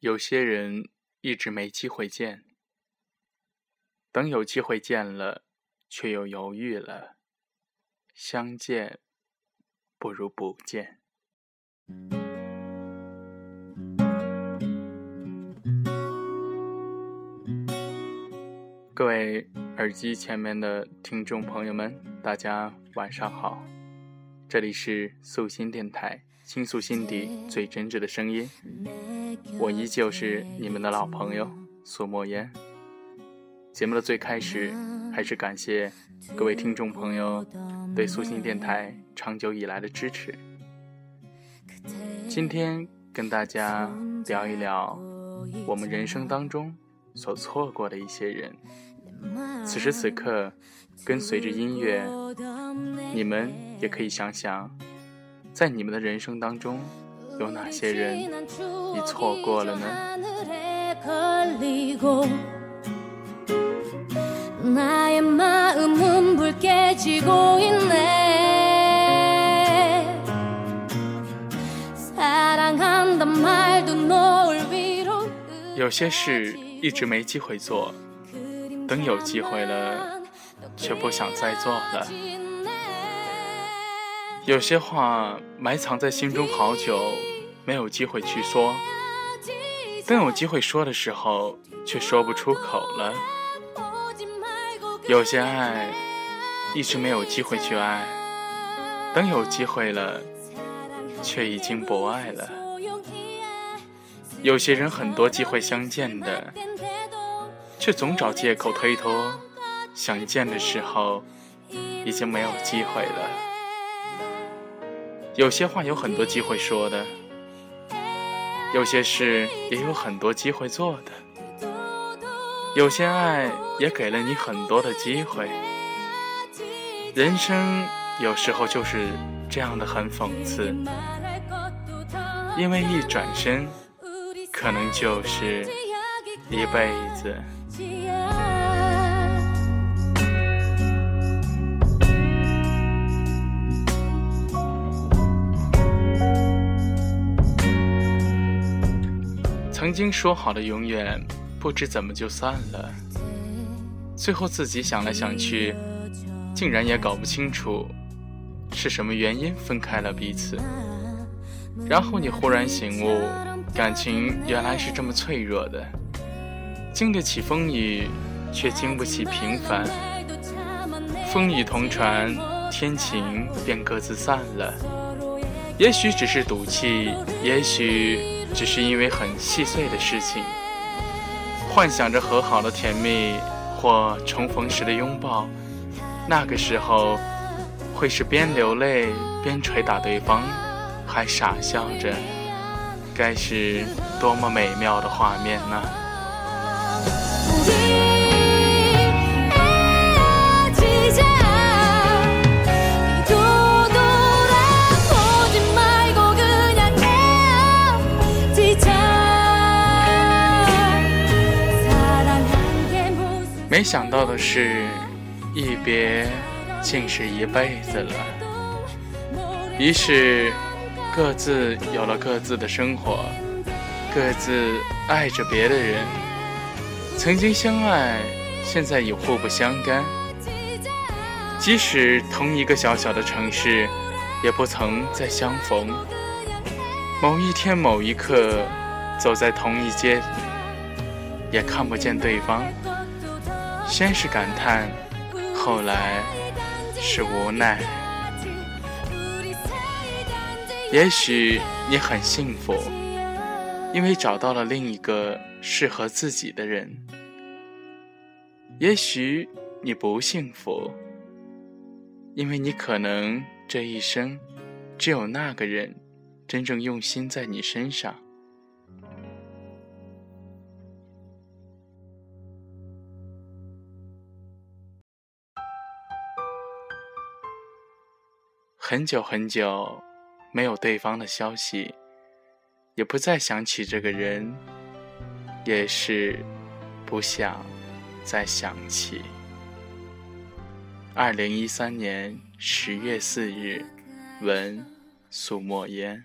有些人一直没机会见，等有机会见了，却又犹豫了。相见不如不见。各位耳机前面的听众朋友们，大家晚上好，这里是素心电台。倾诉心底最真挚的声音，我依旧是你们的老朋友苏莫言。节目的最开始，还是感谢各位听众朋友对苏心电台长久以来的支持。今天跟大家聊一聊我们人生当中所错过的一些人。此时此刻，跟随着音乐，你们也可以想想。在你们的人生当中，有哪些人你错过了呢？有些事一直没机会做，等有机会了，却不想再做了。有些话埋藏在心中好久，没有机会去说；等有机会说的时候，却说不出口了。有些爱一直没有机会去爱，等有机会了，却已经不爱了。有些人很多机会相见的，却总找借口推脱，想见的时候，已经没有机会了。有些话有很多机会说的，有些事也有很多机会做的，有些爱也给了你很多的机会。人生有时候就是这样的，很讽刺，因为一转身，可能就是一辈子。曾经说好的永远，不知怎么就散了。最后自己想来想去，竟然也搞不清楚是什么原因分开了彼此。然后你忽然醒悟，感情原来是这么脆弱的，经得起风雨，却经不起平凡。风雨同船，天晴便各自散了。也许只是赌气，也许。只是因为很细碎的事情，幻想着和好的甜蜜或重逢时的拥抱，那个时候会是边流泪边捶打对方，还傻笑着，该是多么美妙的画面呢？没想到的是，一别竟是一辈子了。于是，各自有了各自的生活，各自爱着别的人。曾经相爱，现在已互不相干。即使同一个小小的城市，也不曾再相逢。某一天，某一刻，走在同一街，也看不见对方。先是感叹，后来是无奈。也许你很幸福，因为找到了另一个适合自己的人；也许你不幸福，因为你可能这一生只有那个人真正用心在你身上。很久很久，没有对方的消息，也不再想起这个人，也是不想再想起。二零一三年十月四日，文苏墨烟。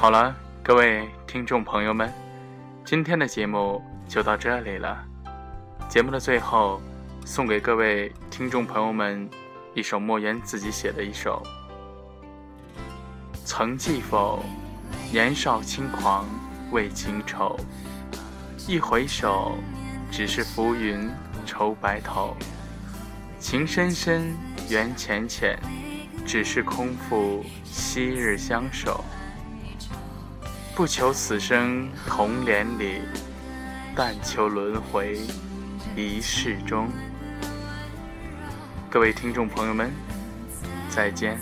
好了，各位听众朋友们，今天的节目就到这里了。节目的最后，送给各位听众朋友们一首莫言自己写的一首。曾记否？年少轻狂为情愁，一回首，只是浮云愁白头。情深深，缘浅浅，只是空负昔日相守。不求此生同连理，但求轮回一世中。各位听众朋友们，再见。